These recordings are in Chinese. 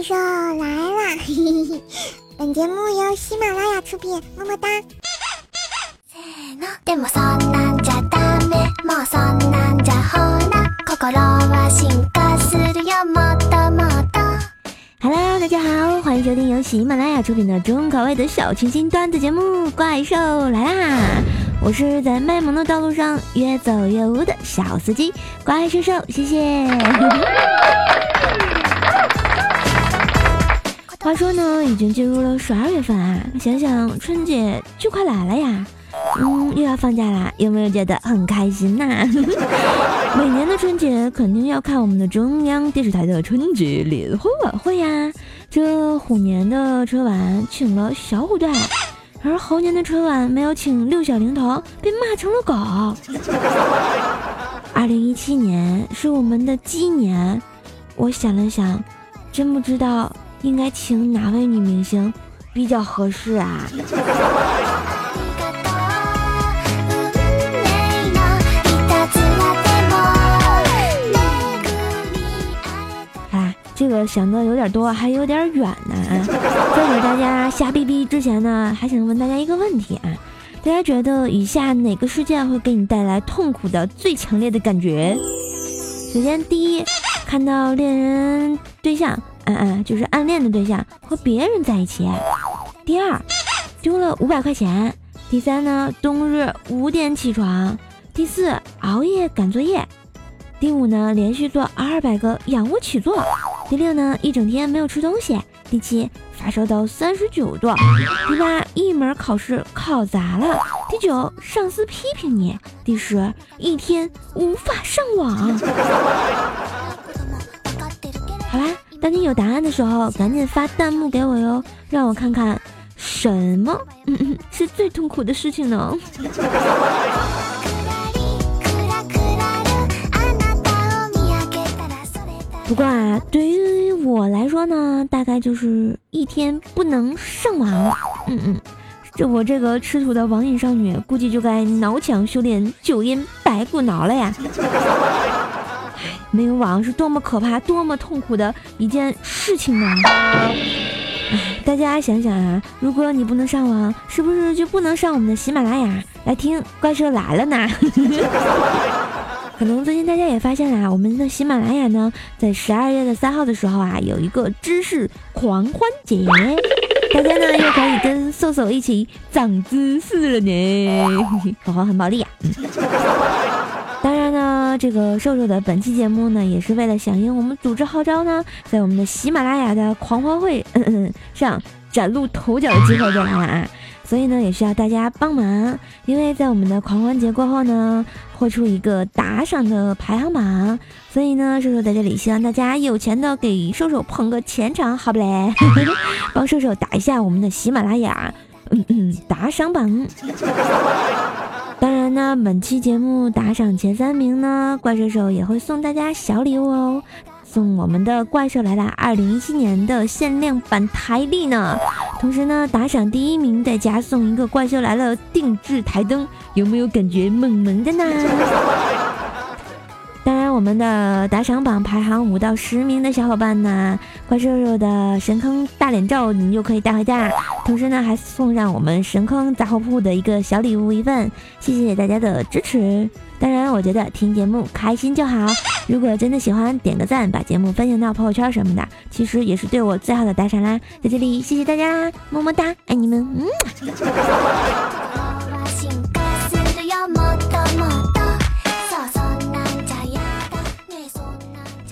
怪兽来啦！本节目由喜马拉雅出品，么么哒。Hello，大家好，欢迎收听由喜马拉雅出品的中口味的小清新段子节目《怪兽来啦》。我是在卖萌的道路上越走越污的小司机怪兽兽，谢谢。话说呢，已经进入了十二月份啊，想想春节就快来了呀，嗯，又要放假啦，有没有觉得很开心呐？每年的春节肯定要看我们的中央电视台的春节联欢晚会呀，这虎年的春晚请了小虎队，而猴年的春晚没有请六小龄童，被骂成了狗。二零一七年是我们的鸡年，我想了想，真不知道。应该请哪位女明星比较合适啊？啊，这个想的有点多，还有点远呢。啊在给大家瞎逼逼之前呢，还想问大家一个问题啊：大家觉得以下哪个事件会给你带来痛苦的最强烈的感觉？首先，第一，看到恋人对象。嗯嗯，就是暗恋的对象和别人在一起。第二，丢了五百块钱。第三呢，冬日五点起床。第四，熬夜赶作业。第五呢，连续做二百个仰卧起坐。第六呢，一整天没有吃东西。第七，发烧到三十九度。第八，一门考试考砸了。第九，上司批评你。第十，一天无法上网。当你有答案的时候，赶紧发弹幕给我哟，让我看看什么嗯 是最痛苦的事情呢？不过啊，对于我来说呢，大概就是一天不能上网。嗯嗯，这我这个吃土的网瘾少女，估计就该挠墙修炼九阴白骨挠了呀。没有网是多么可怕、多么痛苦的一件事情呢？大家想想啊，如果你不能上网，是不是就不能上我们的喜马拉雅来听《怪兽来了》呢？可能最近大家也发现了，我们的喜马拉雅呢，在十二月的三号的时候啊，有一个知识狂欢节，大家呢又可以跟瘦瘦一起长知识了呢，好好很暴力啊！这个瘦瘦的本期节目呢，也是为了响应我们组织号召呢，在我们的喜马拉雅的狂欢会 上崭露头角的机会就来了啊！所以呢，也需要大家帮忙，因为在我们的狂欢节过后呢，会出一个打赏的排行榜，所以呢，瘦瘦在这里希望大家有钱的给瘦瘦捧个钱场，好不嘞？帮瘦瘦打一下我们的喜马拉雅嗯嗯打赏榜。那，本期节目打赏前三名呢，怪兽手也会送大家小礼物哦，送我们的《怪兽来了》二零一七年的限量版台历呢。同时呢，打赏第一名再加送一个《怪兽来了》定制台灯，有没有感觉萌萌的呢？我们的打赏榜排行五到十名的小伙伴呢，怪兽兽的神坑大脸照你就可以带回家，同时呢还送上我们神坑杂货铺的一个小礼物一份，谢谢大家的支持。当然，我觉得听节目开心就好，如果真的喜欢，点个赞，把节目分享到朋友圈什么的，其实也是对我最好的打赏啦。在这里，谢谢大家，么么哒，爱你们，嗯。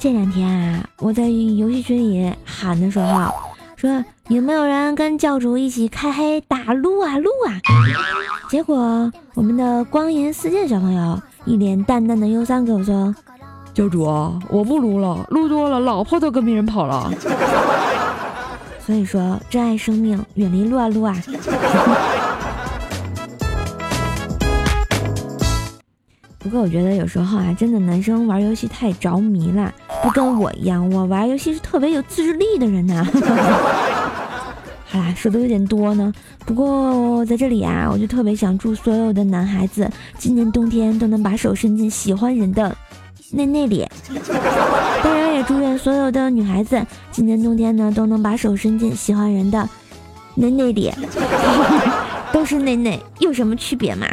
这两天啊，我在游戏群里喊的时候，说有没有人跟教主一起开黑打撸啊撸啊？结果我们的光银四剑小朋友一脸淡淡的忧伤跟我说：“教主啊，我不撸了，撸多了老婆都跟别人跑了。”所以说，珍爱生命，远离撸啊撸啊。不过我觉得有时候啊，真的男生玩游戏太着迷了，不跟我一样，我玩游戏是特别有自制力的人呐。好啦，说的有点多呢。不过在这里啊，我就特别想祝所有的男孩子今年冬天都能把手伸进喜欢人的内内里。当然也祝愿所有的女孩子今年冬天呢都能把手伸进喜欢人的内内里，都是内内，有什么区别嘛？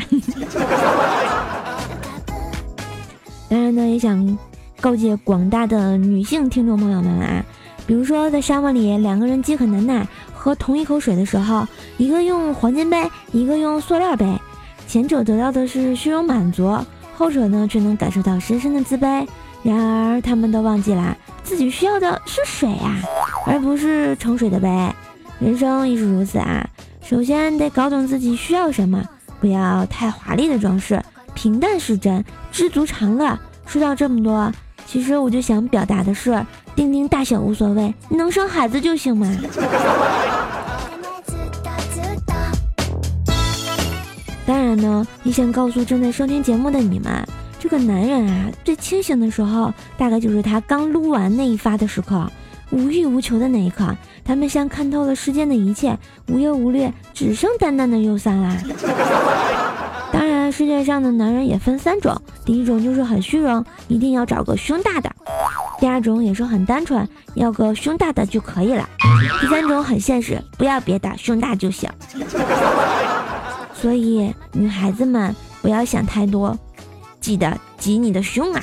当然呢，也想告诫广大的女性听众朋友们啊，比如说在沙漠里两个人饥渴难耐，喝同一口水的时候，一个用黄金杯，一个用塑料杯。前者得到的是虚荣满足，后者呢却能感受到深深的自卑。然而他们都忘记了自己需要的是水啊，而不是盛水的杯。人生亦是如此啊，首先得搞懂自己需要什么，不要太华丽的装饰，平淡是真，知足常乐。说到这么多，其实我就想表达的是，丁丁大小无所谓，能生孩子就行嘛。当然呢，也想告诉正在收听节目的你们，这个男人啊，最清醒的时候，大概就是他刚撸完那一发的时刻，无欲无求的那一刻，他们像看透了世间的一切，无忧无虑，只剩淡淡的忧伤啦。世界上的男人也分三种，第一种就是很虚荣，一定要找个胸大的；第二种也是很单纯，要个胸大的就可以了；第三种很现实，不要别的，胸大就行。所以，女孩子们不要想太多，记得挤你的胸啊！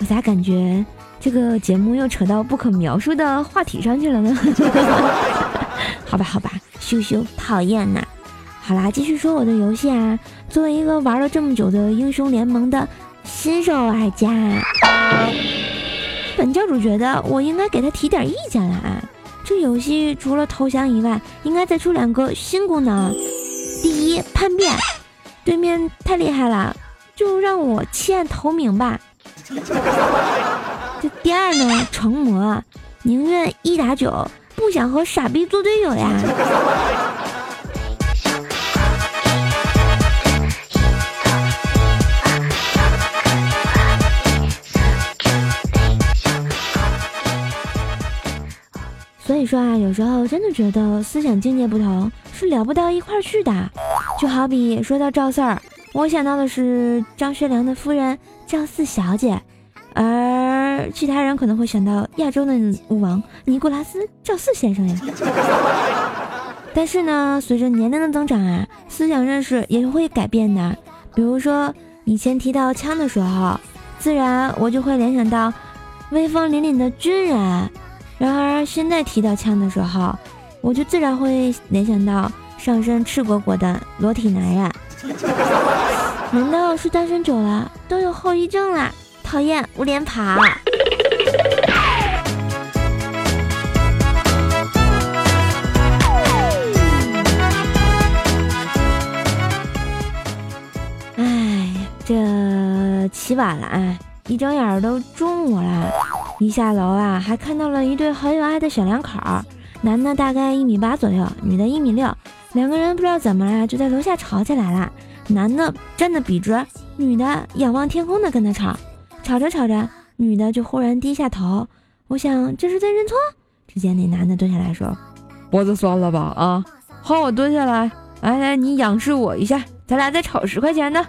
我咋感觉这个节目又扯到不可描述的话题上去了呢？好吧，好吧，羞羞，讨厌呐！好啦，继续说我的游戏啊。作为一个玩了这么久的英雄联盟的新手玩家，本教主觉得我应该给他提点意见了啊。这游戏除了投降以外，应该再出两个新功能。第一，叛变，对面太厉害了，就让我弃暗投明吧。这第二呢，成魔，宁愿一打九，不想和傻逼做队友呀。所以说啊，有时候真的觉得思想境界不同是聊不到一块去的。就好比说到赵四儿，我想到的是张学良的夫人赵四小姐，而其他人可能会想到亚洲的舞王尼古拉斯赵四先生呀。但是呢，随着年龄的增长啊，思想认识也会改变的。比如说以前提到枪的时候，自然我就会联想到威风凛凛的军人。然而现在提到枪的时候，我就自然会联想到上身赤果果的裸体男人。难道是单身久了都有后遗症了？讨厌无脸跑！哎，这起晚了啊！一睁眼都中午了。一下楼啊，还看到了一对很有爱的小两口，男的大概一米八左右，女的一米六，两个人不知道怎么了，就在楼下吵起来了。男的站得笔直，女的仰望天空的跟他吵，吵着吵着，女的就忽然低下头，我想这是在认错。只见那男的蹲下来说：“脖子酸了吧？啊，好，我蹲下来，来来，你仰视我一下，咱俩再吵十块钱的。”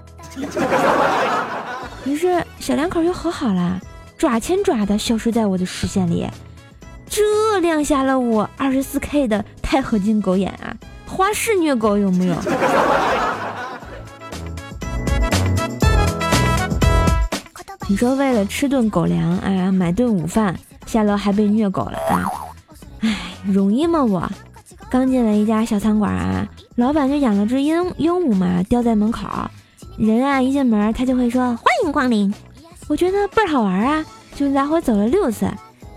于是小两口又和好了。爪牵爪的消失在我的视线里，这亮瞎了我二十四 K 的钛合金狗眼啊！花式虐狗有没有？你说为了吃顿狗粮啊，买顿午饭，下楼还被虐狗了啊！哎，容易吗？我刚进了一家小餐馆啊，老板就养了只鹦鹦鹉嘛，吊在门口，人啊一进门，他就会说欢迎光临。我觉得倍儿好玩啊，就来回走了六次，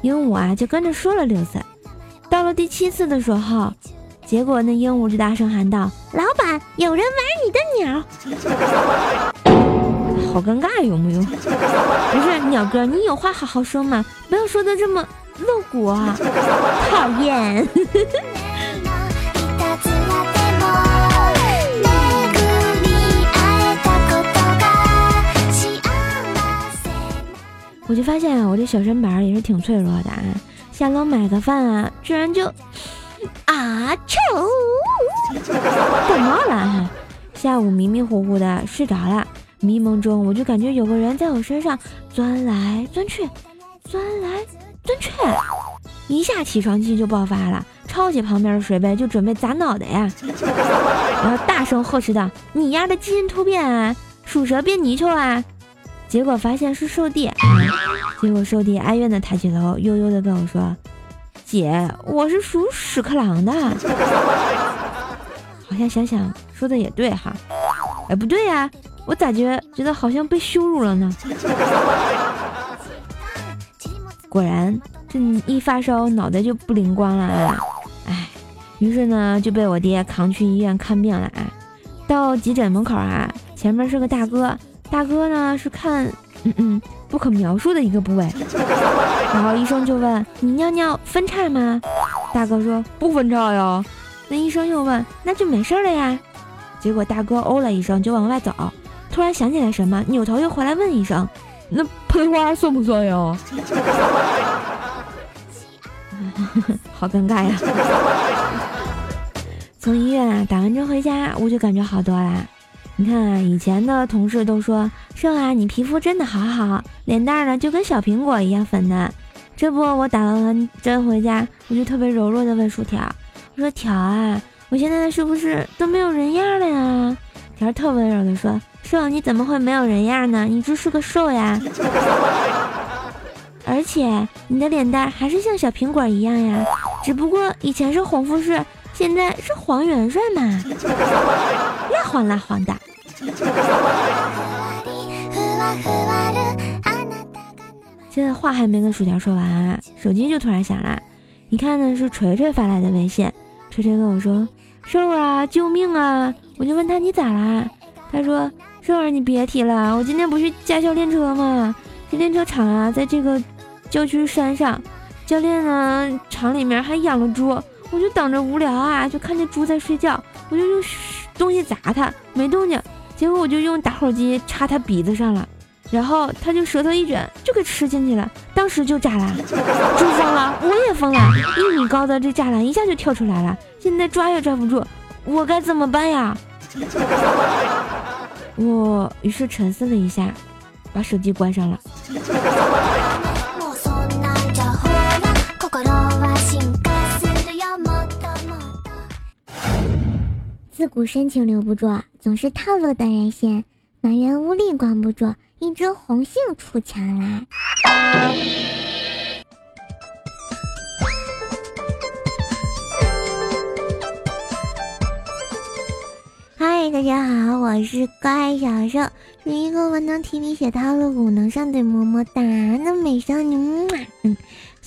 鹦鹉啊就跟着说了六次。到了第七次的时候，结果那鹦鹉就大声喊道：“老板，有人玩你的鸟！”好尴尬，有没有？不是鸟哥，你有话好好说嘛，不要说的这么露骨啊！讨厌。我就发现啊，我这小身板也是挺脆弱的啊。下楼买个饭啊，居然就啊臭，感冒了。下午迷迷糊糊的睡着了，迷蒙中我就感觉有个人在我身上钻来钻去，钻来钻去，一下起床气就爆发了，抄起旁边的水杯就准备砸脑袋呀，然后大声呵斥道：“你丫的基因突变啊，属蛇变泥鳅啊！”结果发现是兽弟，结果兽弟哀怨的抬起头，悠悠的跟我说：“姐，我是属屎壳郎的。”好像想想说的也对哈，哎不对呀，我咋觉觉得好像被羞辱了呢？果然这一发烧脑袋就不灵光了啊！哎，于是呢就被我爹扛去医院看病了啊。到急诊门口啊，前面是个大哥，大哥呢是看嗯嗯不可描述的一个部位，然后医生就问你尿尿分叉吗？大哥说不分叉呀。那医生又问：“那就没事了呀？”结果大哥哦了一声就往外走，突然想起来什么，扭头又回来问一声：“那喷花算不算呀？” 好尴尬呀！从医院啊打完针回家，我就感觉好多啦。你看啊，以前的同事都说：“瘦啊，你皮肤真的好好，脸蛋呢就跟小苹果一样粉嫩。”这不，我打完针回家，我就特别柔弱的问薯条。我说条啊，我现在是不是都没有人样了呀？条特温柔的说：“瘦，你怎么会没有人样呢？你就是个瘦呀，而且你的脸蛋还是像小苹果一样呀，只不过以前是红富士，现在是黄元帅嘛，蜡黄蜡黄的。”现在话还没跟薯条说完，手机就突然响了，一看呢是锤锤发来的微信。锤锤跟我说：“瘦儿啊，救命啊！”我就问他：“你咋啦？”他说：“瘦儿，你别提了，我今天不是驾校练车吗？这练车场啊，在这个郊区山上，教练呢厂里面还养了猪，我就等着无聊啊，就看见猪在睡觉，我就用东西砸它，没动静，结果我就用打火机插它鼻子上了。”然后他就舌头一卷，就给吃进去了，当时就炸了，猪疯了，我也疯了，一米高的这栅栏一下就跳出来了，现在抓也抓不住，我该怎么办呀？我于是沉思了一下，把手机关上了。自古深情留不住，总是套路的人心，满园无力关不住。一只红杏出墙来。嗨，大家好，我是乖小兽，是一个文能提笔写套路，武能上嘴么么哒的美少女。嗯。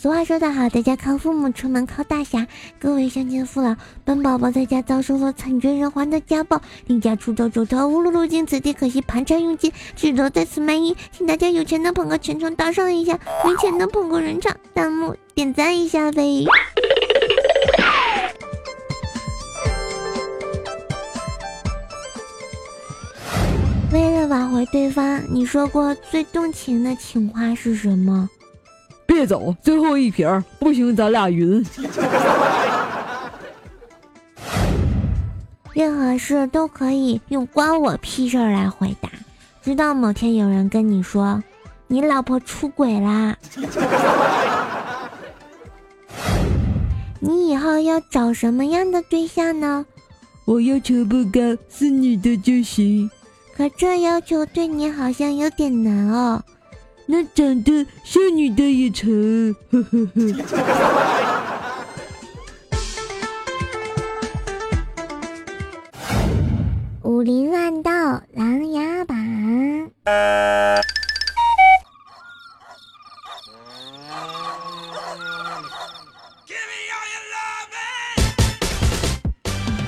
俗话说得好，在家靠父母，出门靠大侠。各位乡亲父老，本宝宝在家遭受了惨绝人寰的家暴，离家出走，走投无路，路经此地，可惜盘缠用尽，只得在此卖艺。请大家有钱的捧个全场打赏一下，没钱的捧个人场，弹幕点赞一下呗。为了挽回对方，你说过最动情的情话是什么？别走，最后一瓶不行，咱俩匀。任何事都可以用“关我屁事儿”来回答。直到某天有人跟你说，你老婆出轨啦，你以后要找什么样的对象呢？我要求不高，是女的就行。可这要求对你好像有点难哦。那长得像女的也成，呵呵呵。武林乱斗琅琊榜。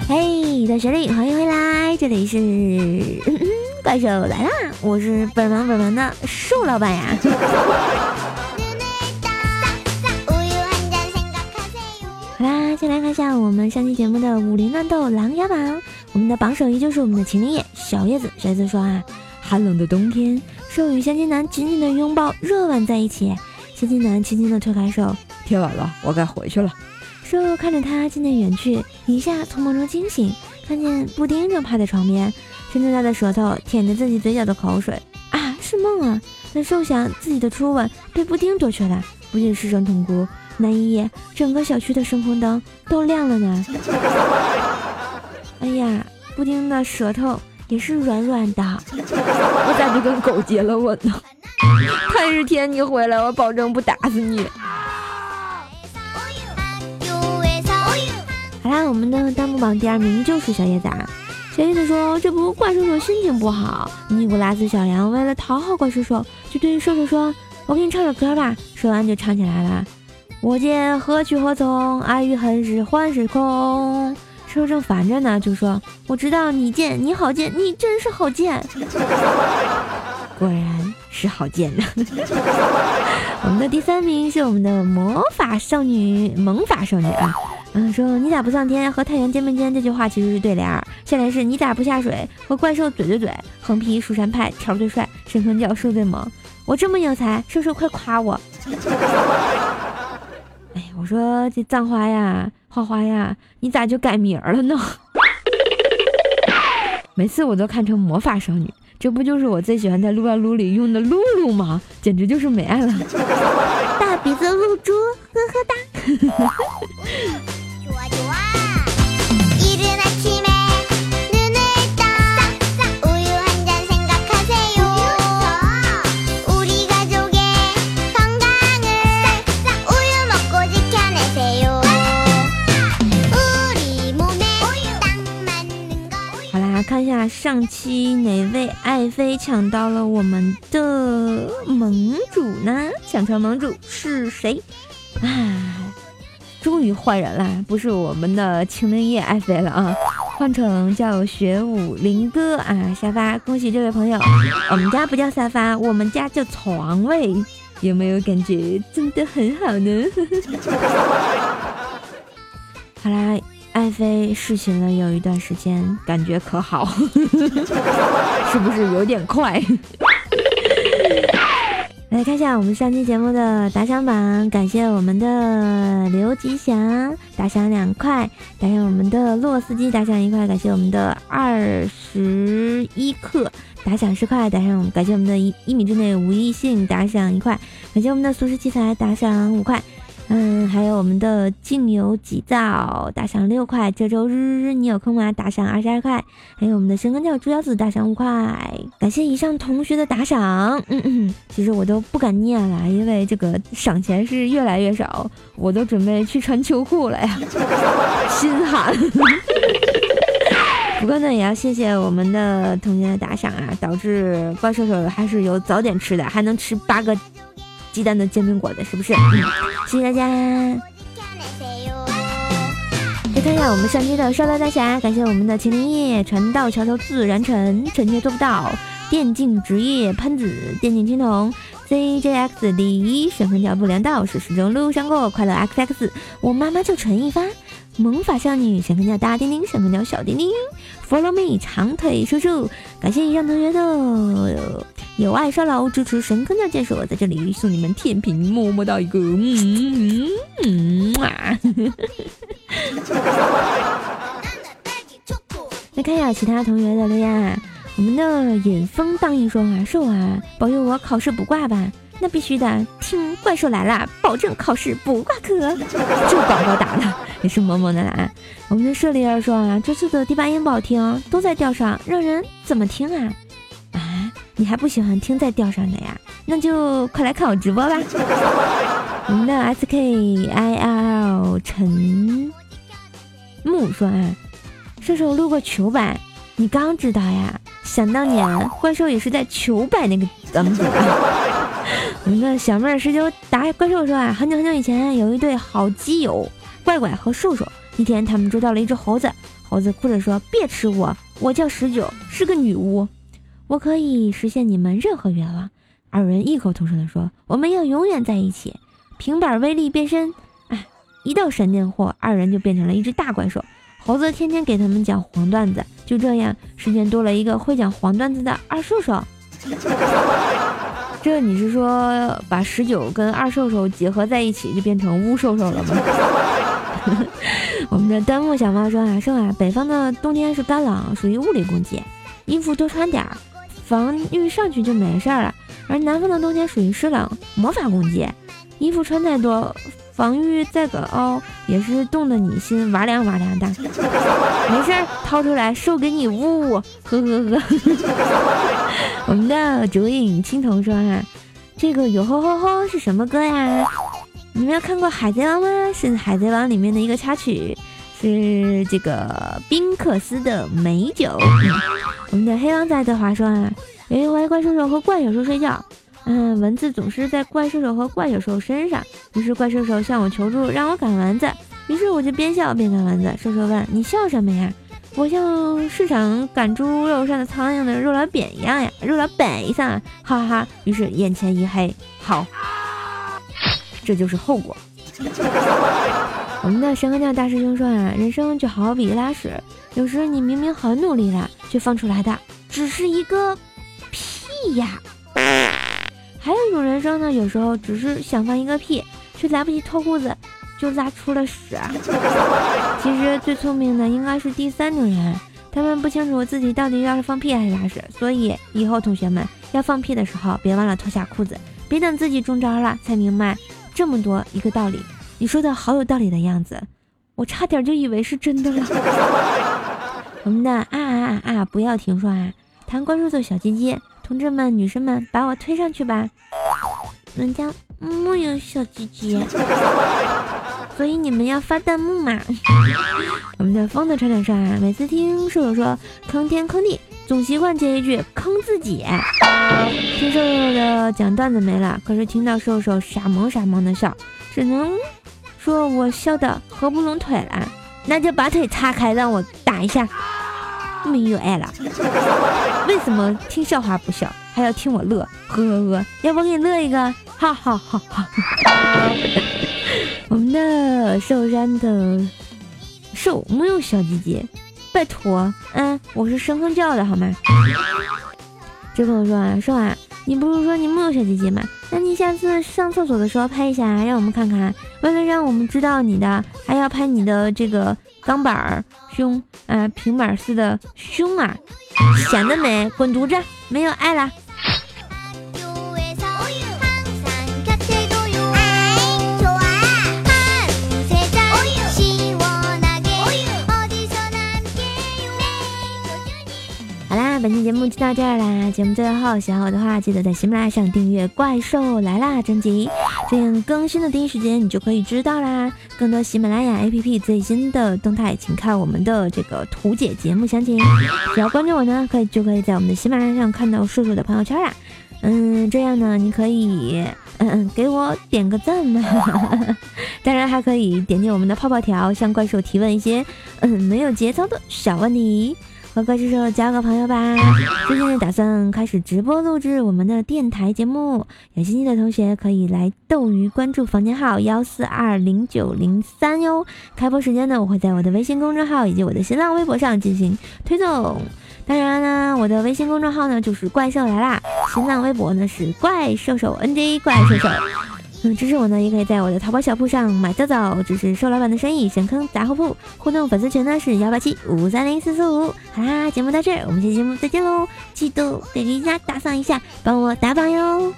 嘿，在这里欢迎回来，这里是。怪兽来啦！我是本忙本忙的瘦老板呀。好啦，先来看一下我们上期节目的武林乱斗琅琊榜。我们的榜首依旧是我们的秦林叶小叶子。小叶子说啊，寒冷的冬天，兽与相亲男紧紧的拥抱，热吻在一起。相亲男轻轻的推开兽，天晚了，我该回去了。兽看着他渐渐远去，一下从梦中惊醒，看见布丁正趴在床边。伸出他的舌头舔着自己嘴角的口水。啊，是梦啊！那兽想自己的初吻被布丁夺去了，不禁失声痛哭。那一夜，整个小区的声控灯都亮了呢。哎呀，布丁的舌头也是软软的，我咋就跟狗结了吻呢？看日天，你回来，我保证不打死你。好啦，我们的弹幕榜第二名就是小叶子。啊。小叶子说：“这不，怪兽兽心情不好，尼古拉斯小羊为了讨好怪兽兽，就对兽兽说：‘我给你唱首歌吧。’说完就唱起来了。我见何去何从？爱与恨是幻是空。兽兽正烦着呢，就说：‘我知道你贱，你好贱，你真是好贱。’果然是好贱呢。我们的第三名是我们的魔法少女，萌法少女啊。”嗯，说你咋不上天和太阳肩并肩这句话其实是对联儿。下联是你咋不下水和怪兽嘴对嘴？横批蜀山派条最帅，神坑教兽最萌。我这么有才，兽兽快夸我。哎，我说这葬花呀，花花呀，你咋就改名儿了呢？每次我都看成魔法少女，这不就是我最喜欢在撸啊撸里用的露露吗？简直就是美爱了。大鼻子露珠，呵呵哒。那上期哪位爱妃抢到了我们的盟主呢？抢成盟主是谁？啊，终于换人了，不是我们的青灵叶爱妃了啊，换成叫学武林哥啊沙发。恭喜这位朋友，我们家不叫沙发，我们家叫床位，有没有感觉真的很好呢？好啦。爱妃试行了有一段时间，感觉可好？是不是有点快？来看一下我们上期节目的打赏榜，感谢我们的刘吉祥打赏两块，打赏我们的洛司机打赏一块，感谢我们的二十一克打赏十块，打赏感谢我们的一一米之内无异性打赏一块，感谢我们的俗世奇才打赏五块。嗯，还有我们的静有急躁打赏六块，这周日你有空吗？打赏二十二块，还有我们的神坑教猪腰子打赏五块，感谢以上同学的打赏。嗯嗯，其实我都不敢念了，因为这个赏钱是越来越少，我都准备去穿秋裤了呀，心寒。不过呢，也要谢谢我们的同学的打赏啊，导致怪兽兽还是有早点吃的，还能吃八个。鸡蛋的煎饼果子是不是？谢谢大家。再看一下我们上期的刷到大侠，感谢我们的秦林叶船到桥头自然沉，臣妾做不到。电竞职业喷子，电竞青铜 ZJX 第一，身份脚不良道是始终路上过，快乐 XX，我妈妈叫陈一发。萌法少女，身份叫大丁丁，身份叫小丁丁。Follow me，长腿叔叔。感谢以上同学的有爱刷楼支持，神坑教建设，在这里送你们甜品，么么哒一个。嗯嗯嗯啊！来看一下其他同学的留言。我们的引风荡意说啊，寿啊，保佑我考试不挂吧。那必须的，听怪兽来了，保证考试不挂科。这广告打的也是萌萌的啦。我们的舍利儿说啊，这次的第八音不好听，都在调上，让人怎么听啊？啊，你还不喜欢听在调上的呀？那就快来看我直播吧。我们的 S K I L 陈木说啊，射手路过球板，你刚知道呀？想当年怪兽也是在球板那个档子。我们的小妹儿十九打怪兽说啊，很久很久以前有一对好基友，怪怪和兽兽。一天他们捉到了一只猴子，猴子哭着说：“别吃我，我叫十九，是个女巫，我可以实现你们任何愿望。”二人异口同声的说：“我们要永远在一起。”平板威力变身，哎，一道闪电货，二人就变成了一只大怪兽。猴子天天给他们讲黄段子，就这样，世间多了一个会讲黄段子的二兽兽。这你是说把十九跟二瘦瘦结合在一起就变成乌瘦瘦了吗？我们的弹幕小猫说啊，说啊，北方的冬天是干冷，属于物理攻击。衣服多穿点儿，防御上去就没事儿了。而南方的冬天属于湿冷，魔法攻击，衣服穿再多，防御再高也是冻得你心哇凉哇凉的。没事儿，掏出来售给你呜，呵呵呵。我们的竹影青铜说啊，这个哟吼吼吼是什么歌呀？你们有看过《海贼王》吗？是《海贼王》里面的一个插曲，是这个宾克斯的美酒。我们的黑王在的话说啊，有一回怪兽兽和怪小兽睡觉，嗯，蚊子总是在怪兽兽和怪小兽身上，于是怪兽兽向我求助，让我赶蚊子。于是我就边笑边赶蚊子。兽兽问：“你笑什么呀？”我像市场赶猪肉上的苍蝇的肉老扁一样呀，肉老板一下，哈哈。于是眼前一黑，好。这就是后果。我们的神和教大师兄说啊，人生就好比拉屎，有时你明明很努力了，却放出来的只是一个屁呀。还有一种人生呢，有时候只是想放一个屁，却来不及脱裤子，就拉出了屎。其实最聪明的应该是第三种人，他们不清楚自己到底要是放屁还是拉屎，所以以后同学们要放屁的时候，别忘了脱下裤子，别等自己中招了才明白。这么多一个道理，你说的好有道理的样子，我差点就以为是真的了。我们的啊啊啊啊！不要停说啊！谈关注的小鸡鸡，同志们、女生们，把我推上去吧。人家木有小鸡鸡，所以你们要发弹幕嘛。我们的风的船长说啊，每次听射手说坑天坑地。总习惯接一句坑自己。听瘦瘦的讲段子没了，可是听到瘦瘦傻萌傻萌的笑，只能说我笑的合不拢腿了。那就把腿岔开，让我打一下。没有爱了。为什么听笑话不笑，还要听我乐？呵呵呵，要不给你乐一个？哈哈哈哈。我们的寿山的寿没有小姐姐。拜托，嗯，我是深坑教的好吗？就跟我说啊，说啊，你不是说你木有小姐姐吗？那你下次上厕所的时候拍一下，让我们看看。为了让我们知道你的，还要拍你的这个钢板儿胸啊，平板似的胸啊，显得美。滚犊子，没有爱了好啦。本期节目就到这儿啦！节目最后，喜欢我的话，记得在喜马拉雅上订阅《怪兽来啦》专辑，这样更新的第一时间你就可以知道啦。更多喜马拉雅 APP 最新的动态，请看我们的这个图解节目详情。只要关注我呢，可以就可以在我们的喜马拉雅上看到叔叔的朋友圈啦。嗯，这样呢，你可以嗯嗯给我点个赞呢，当然还可以点击我们的泡泡条，向怪兽提问一些嗯没有节操的小问题。和怪兽兽交个朋友吧！最近呢打算开始直播录制我们的电台节目，有兴趣的同学可以来斗鱼关注房间号幺四二零九零三哟。开播时间呢，我会在我的微信公众号以及我的新浪微博上进行推送。当然呢，我的微信公众号呢就是怪兽来啦，新浪微博呢是怪兽兽 NJ 怪兽兽。嗯，支持我呢，也可以在我的淘宝小铺上买早早支持瘦老板的生意。神坑杂货铺互动粉丝群呢是幺八七五三零四四五。好啦，节目到这儿，我们下期节目再见喽！记得给人家打赏一下，帮我打榜哟。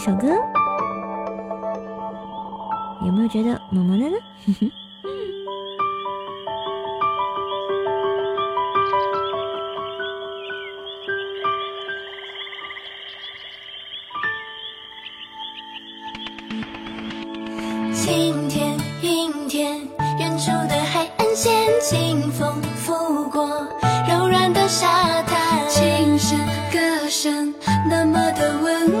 首歌，有没有觉得萌萌的呢？晴天、阴天，远处的海岸线，清风拂过柔软的沙滩，琴声歌声，那么的温暖。